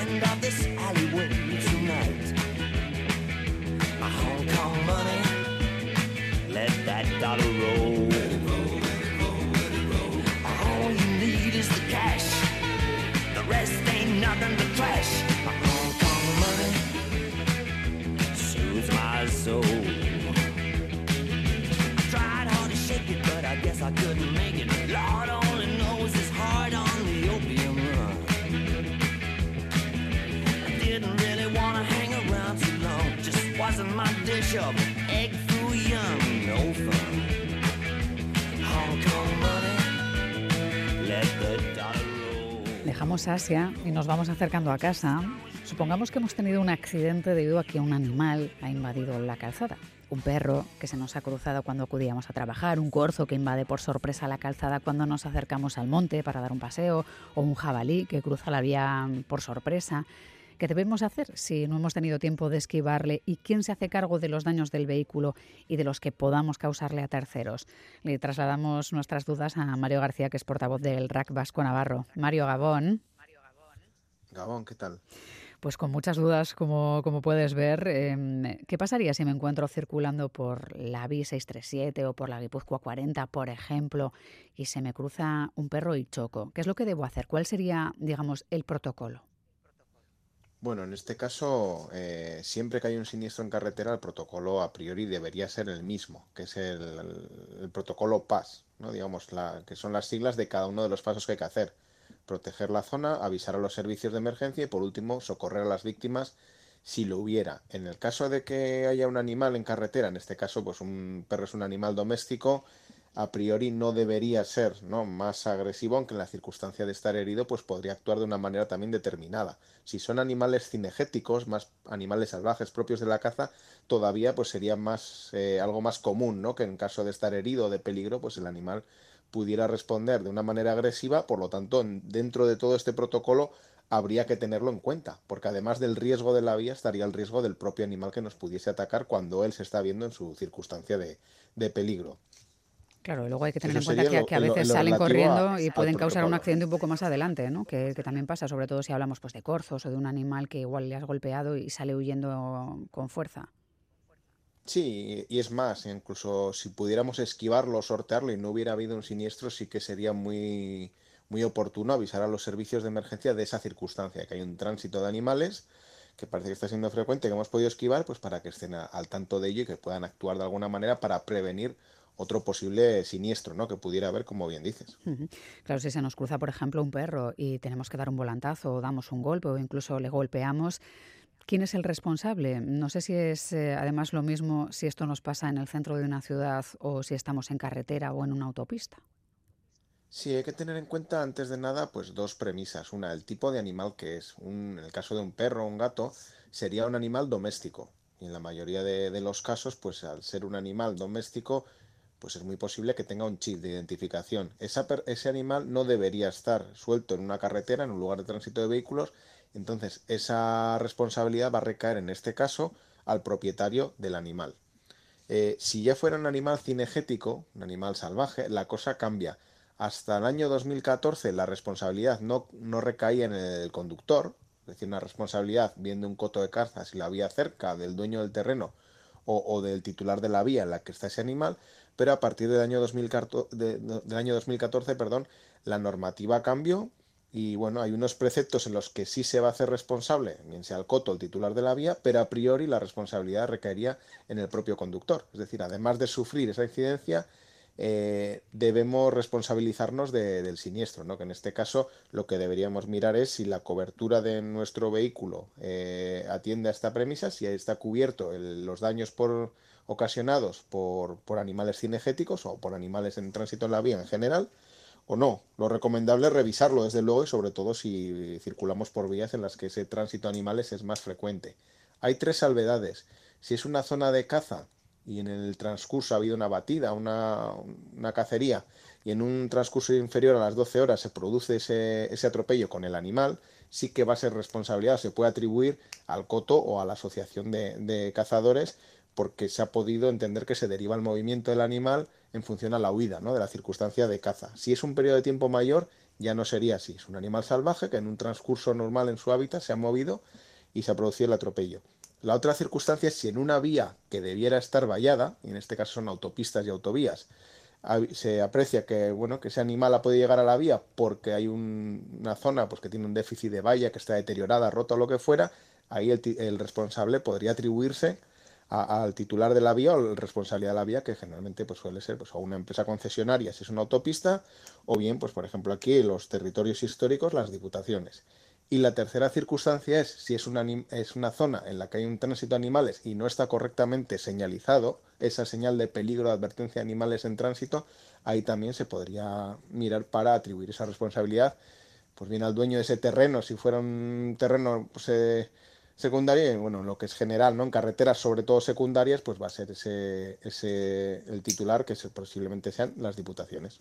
end of this alleyway tonight. My Hong Kong money, let that dollar roll. All you need is the cash. The rest ain't nothing but trash. My Hong Kong money soothes my soul. I tried hard to shake it, but I guess I couldn't make it. Of egg foo young. No fun. Dejamos Asia y nos vamos acercando a casa. Supongamos que hemos tenido un accidente debido a que un animal ha invadido la calzada. Un perro que se nos ha cruzado cuando acudíamos a trabajar, un corzo que invade por sorpresa la calzada cuando nos acercamos al monte para dar un paseo, o un jabalí que cruza la vía por sorpresa. ¿Qué debemos hacer si no hemos tenido tiempo de esquivarle? ¿Y quién se hace cargo de los daños del vehículo y de los que podamos causarle a terceros? Le trasladamos nuestras dudas a Mario García, que es portavoz del RAC Vasco Navarro. Mario Gabón. Gabón, ¿qué tal? Pues con muchas dudas, como, como puedes ver. Eh, ¿Qué pasaría si me encuentro circulando por la VI 637 o por la Guipúzcoa 40, por ejemplo, y se me cruza un perro y choco? ¿Qué es lo que debo hacer? ¿Cuál sería, digamos, el protocolo? Bueno, en este caso, eh, siempre que hay un siniestro en carretera, el protocolo a priori debería ser el mismo, que es el, protocolo PAS, ¿no? Digamos, la, que son las siglas de cada uno de los pasos que hay que hacer. Proteger la zona, avisar a los servicios de emergencia y, por último, socorrer a las víctimas si lo hubiera. En el caso de que haya un animal en carretera, en este caso, pues un perro es un animal doméstico, a priori no debería ser ¿no? más agresivo, aunque en la circunstancia de estar herido, pues podría actuar de una manera también determinada. Si son animales cinegéticos, más animales salvajes propios de la caza, todavía pues sería más eh, algo más común, ¿no? Que en caso de estar herido o de peligro, pues el animal pudiera responder de una manera agresiva, por lo tanto, en- dentro de todo este protocolo habría que tenerlo en cuenta, porque además del riesgo de la vía estaría el riesgo del propio animal que nos pudiese atacar cuando él se está viendo en su circunstancia de peligro. Claro, y luego hay que tener Eso en cuenta que, lo- que a lo- veces lo salen corriendo a- y pueden causar un accidente un poco más adelante, ¿no? Que, que también pasa, sobre todo si hablamos pues, de corzos o de un animal que igual le has golpeado y sale huyendo con fuerza. Sí, y es más, incluso si pudiéramos esquivarlo, sortearlo y no hubiera habido un siniestro, sí que sería muy, muy oportuno avisar a los servicios de emergencia de esa circunstancia, que hay un tránsito de animales que parece que está siendo frecuente, que hemos podido esquivar, pues para que estén a- al tanto de ello y que puedan actuar de alguna manera para prevenir otro posible siniestro, ¿no? Que pudiera haber, como bien dices. Claro, si se nos cruza, por ejemplo, un perro y tenemos que dar un volantazo o damos un golpe o incluso le golpeamos, ¿quién es el responsable? No sé si es eh, además lo mismo si esto nos pasa en el centro de una ciudad o si estamos en carretera o en una autopista. Sí, hay que tener en cuenta antes de nada pues dos premisas. Una, el tipo de animal que es. Un, en el caso de un perro o un gato, sería un animal doméstico. Y en la mayoría de, de los casos, pues al ser un animal doméstico, pues es muy posible que tenga un chip de identificación. Ese animal no debería estar suelto en una carretera, en un lugar de tránsito de vehículos. Entonces, esa responsabilidad va a recaer en este caso al propietario del animal. Eh, si ya fuera un animal cinegético, un animal salvaje, la cosa cambia. Hasta el año 2014 la responsabilidad no, no recaía en el conductor, es decir, una responsabilidad bien de un coto de caza si la vía cerca del dueño del terreno o, o del titular de la vía en la que está ese animal, pero a partir del año 2014, de- de- del año 2014 perdón, la normativa cambió y bueno, hay unos preceptos en los que sí se va a hacer responsable, bien sea el coto, el titular de la vía, pero a priori la responsabilidad recaería en el propio conductor. Es decir, además de sufrir esa incidencia, eh, debemos responsabilizarnos de- del siniestro, ¿no? Que en este caso lo que deberíamos mirar es si la cobertura de nuestro vehículo eh, atiende a esta premisa, si está cubierto los daños por, ocasionados por, por animales cinegéticos o por animales en tránsito en la vía en general, o no. Lo recomendable es revisarlo, desde luego, y sobre todo si circulamos por vías en las que ese tránsito de animales es más frecuente. Hay tres salvedades. Si es una zona de caza y en el transcurso ha habido una batida, una, una cacería, y en un transcurso inferior a las 12 horas se produce ese, ese atropello con el animal, sí que va a ser responsabilidad, se puede atribuir al coto o a la asociación de, de cazadores porque se ha podido entender que se deriva el movimiento del animal en función a la huida, ¿no? de la circunstancia de caza. Si es un periodo de tiempo mayor, Ya no sería así, es un animal salvaje que en un transcurso normal en su hábitat se ha movido y se ha producido el atropello. La otra circunstancia es si en una vía que debiera estar vallada, y en este caso son autopistas y autovías, se aprecia que bueno que ese animal ha podido llegar a la vía porque hay una zona pues que tiene un déficit de valla que está deteriorada, rota o lo que fuera, ahí el, responsable podría atribuirse al titular de la vía o responsable de la vía que generalmente pues suele ser pues una empresa concesionaria si es una autopista o bien pues por ejemplo aquí los territorios históricos las diputaciones. Y la tercera circunstancia es si es una, es una zona en la que hay un tránsito de animales y no está correctamente señalizado, esa señal de peligro de advertencia de animales en tránsito, ahí también se podría mirar para atribuir esa responsabilidad, pues bien al dueño de ese terreno, si fuera un terreno pues, eh, secundario, y bueno, lo que es general, ¿no? En carreteras, sobre todo secundarias, pues va a ser ese, ese el titular, que posiblemente sean las diputaciones.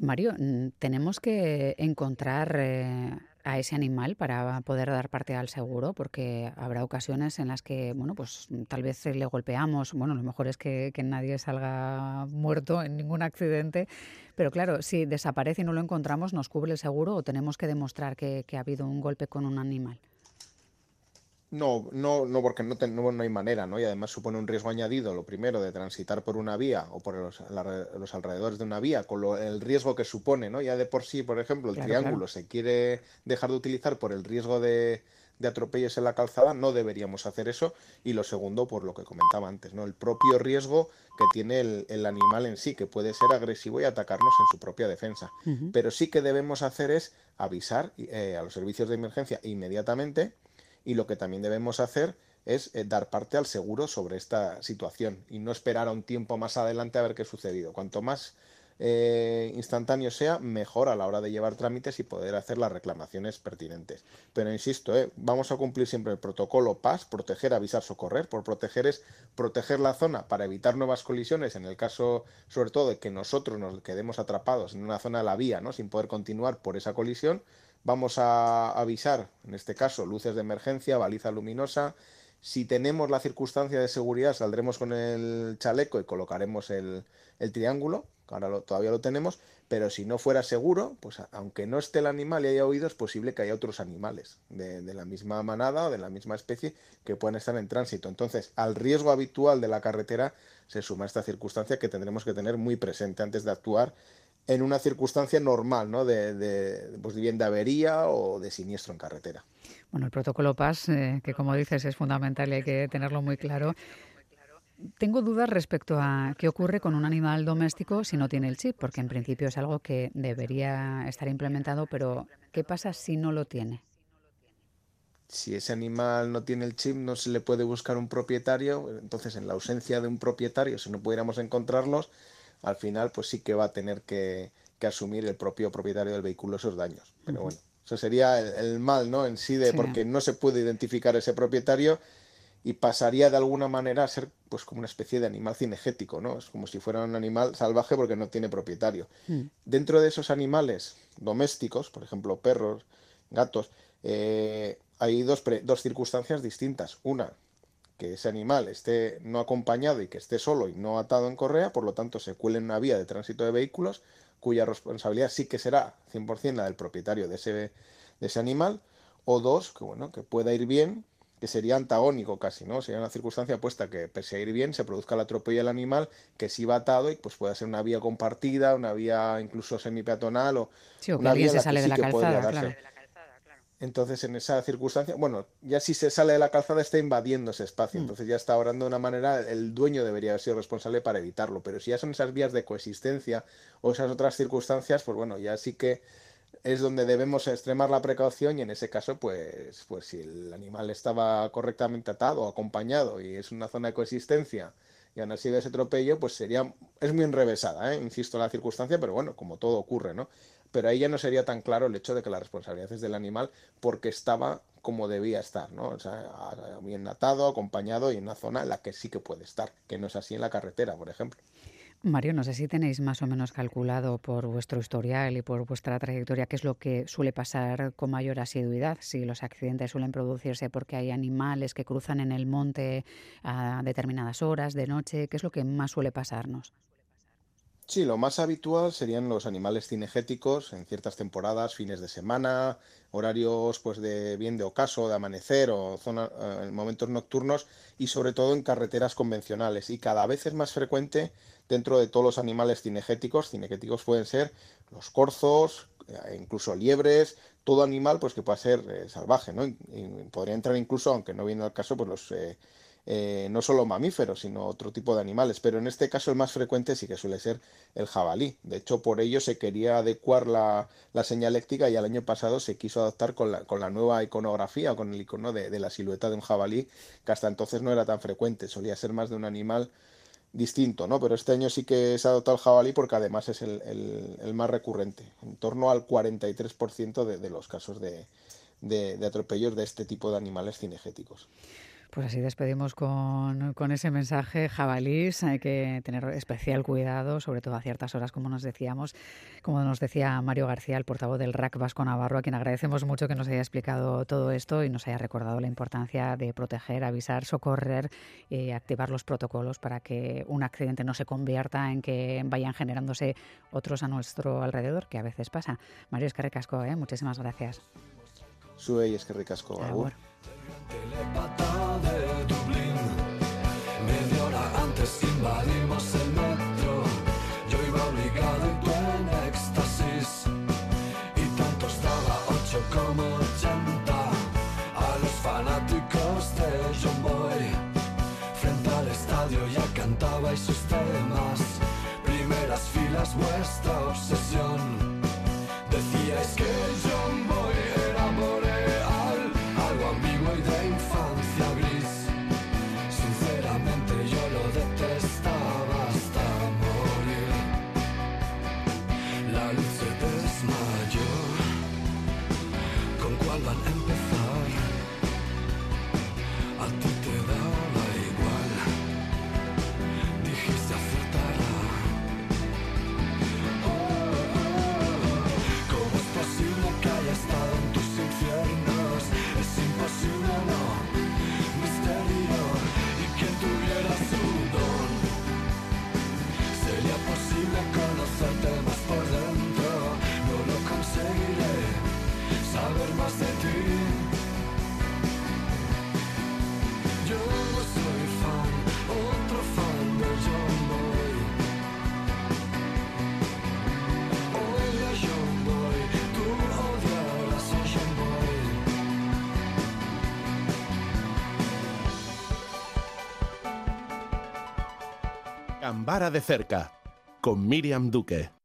Mario, mm, tenemos que encontrar eh, a ese animal para poder dar parte al seguro, porque habrá ocasiones en las que, bueno, pues tal vez le golpeamos, bueno, lo mejor es que, nadie salga muerto en ningún accidente, pero claro, si desaparece y no lo encontramos, ¿nos cubre el seguro o tenemos que demostrar que ha habido un golpe con un animal? No, no, no, porque no, no, hay manera, ¿no? Y además supone un riesgo añadido, lo primero, de transitar por una vía o por los, alrededores de una vía, con el riesgo que supone, ¿no? Ya de por sí, por ejemplo, el triángulo se quiere dejar de utilizar por el riesgo de, atropellos en la calzada, no deberíamos hacer eso. Y lo segundo, por lo que comentaba antes, ¿no? El propio riesgo que tiene el, animal en sí, que puede ser agresivo y atacarnos en su propia defensa. Pero sí que debemos hacer es avisar eh, a los servicios de emergencia inmediatamente y lo que también debemos hacer es eh, dar parte al seguro sobre esta situación y no esperar a un tiempo más adelante a ver qué ha sucedido. Cuanto más eh, instantáneo sea, mejor a la hora de llevar trámites y poder hacer las reclamaciones pertinentes. Pero insisto, eh, vamos a cumplir siempre el protocolo PAS, proteger, avisar, socorrer. Por proteger es proteger la zona para evitar nuevas colisiones, en el caso sobre todo de que nosotros nos quedemos atrapados en una zona de la vía, ¿no? sin poder continuar por esa colisión Vamos a avisar, en este caso, luces de emergencia, baliza luminosa. Si tenemos la circunstancia de seguridad, saldremos con el chaleco y colocaremos el, triángulo, que ahora todavía lo tenemos, pero si no fuera seguro, pues aunque no esté el animal y haya oído, es posible que haya otros animales de, de, la misma manada o de la misma especie que puedan estar en tránsito. Entonces, al riesgo habitual de la carretera se suma esta circunstancia que tendremos que tener muy presente antes de actuar en una circunstancia normal, ¿no? De, de, pues, bien de avería o de siniestro en carretera. Bueno, el protocolo PAS, eh, que como dices es fundamental y hay que tenerlo muy claro. Tengo dudas respecto a qué ocurre con un animal doméstico si no tiene el chip, porque en principio es algo que debería estar implementado, pero ¿qué pasa si no lo tiene? Si ese animal no tiene el chip, no se le puede buscar un propietario, entonces en la ausencia de un propietario, si no pudiéramos encontrarlos, al final pues sí que va a tener que, asumir el propio propietario del vehículo esos daños. Pero bueno, eso sería el, mal, ¿no? En sí de porque no se puede identificar ese propietario y pasaría de alguna manera a ser pues como una especie de animal cinegético, ¿no? Es como si fuera un animal salvaje porque no tiene propietario. Mm. Dentro de esos animales domésticos, por ejemplo, perros, gatos, eh, hay dos, dos circunstancias distintas. Una, que ese animal esté no acompañado y que esté solo y no atado en correa, por lo tanto se cuele en una vía de tránsito de vehículos, cuya responsabilidad sí que será 100% la del propietario de ese, de ese animal, o dos, que bueno, que pueda ir bien, que sería antagónico casi, ¿no? Sería una circunstancia puesta que pese a ir bien, se produzca el atropello del animal, que sí va atado y pues pueda ser una vía compartida, una vía incluso semipeatonal o, una vía se sale de la calzada, claro. Entonces, en esa circunstancia, bueno, ya si se sale de la calzada está invadiendo ese espacio, mm. entonces ya está orando de una manera, el dueño debería haber sido responsable para evitarlo, pero si ya son esas vías de coexistencia o esas otras circunstancias, pues bueno, ya sí que es donde debemos extremar la precaución y en ese caso, pues, pues si el animal estaba correctamente atado o acompañado y es una zona de coexistencia y aún así de ese atropello, pues sería, es muy enrevesada, ¿eh? insisto, la circunstancia, pero bueno, como todo ocurre, ¿no? Pero ahí ya no sería tan claro el hecho de que la responsabilidad es del animal porque estaba como debía estar, ¿no? O sea, bien atado, acompañado y en una zona en la que sí que puede estar, que no es así en la carretera, por ejemplo. Mario, no sé si tenéis más o menos calculado por vuestro historial y por vuestra trayectoria qué es lo que suele pasar con mayor asiduidad, si los accidentes suelen producirse porque hay animales que cruzan en el monte a determinadas horas de noche, qué es lo que más suele pasarnos. Sí, lo más habitual serían los animales cinegéticos en ciertas temporadas, fines de semana, horarios pues de bien de ocaso, de amanecer o zona, eh, en momentos nocturnos y sobre todo en carreteras convencionales. Y cada vez es más frecuente dentro de todos los animales cinegéticos. Cinegéticos pueden ser los corzos, eh, incluso liebres, todo animal pues que pueda ser eh, salvaje, ¿no? Y podría entrar incluso, aunque no viene al caso, pues los eh, eh, no solo mamíferos, sino otro tipo de animales. Pero en este caso el más frecuente sí que suele ser el jabalí. De hecho, por ello se quería adecuar la, la señaléctica y el año pasado se quiso adaptar con la, con la nueva iconografía con el icono de, de la silueta de un jabalí, que hasta entonces no era tan frecuente, solía ser más de un animal distinto, ¿no? Pero este año sí que se ha adoptado el jabalí porque además es el, el, el más recurrente, en torno al 43% de, de los casos de, de, de atropellos de este tipo de animales cinegéticos. Pues así despedimos con, con, ese mensaje, jabalís. Hay que tener especial cuidado, sobre todo a ciertas horas, como nos decíamos, como nos decía Mario García, el portavoz del RAC Vasco Navarro, a quien agradecemos mucho que nos haya explicado todo esto y nos haya recordado la importancia de proteger, avisar, socorrer y activar los protocolos para que un accidente no se convierta en que vayan generándose otros a nuestro alrededor, que a veces pasa. Mario Escarricasco, ¿eh? muchísimas gracias. Sue y Escarricasco. Invadimos el metro. Yo iba obligado y tú en éxtasis. Y tanto estaba ocho como ochenta. A los fanáticos de John Boy. Frente al estadio ya cantabais sus temas. Primeras filas, vuestra obsesión. Gambara de cerca, con Miriam Duque.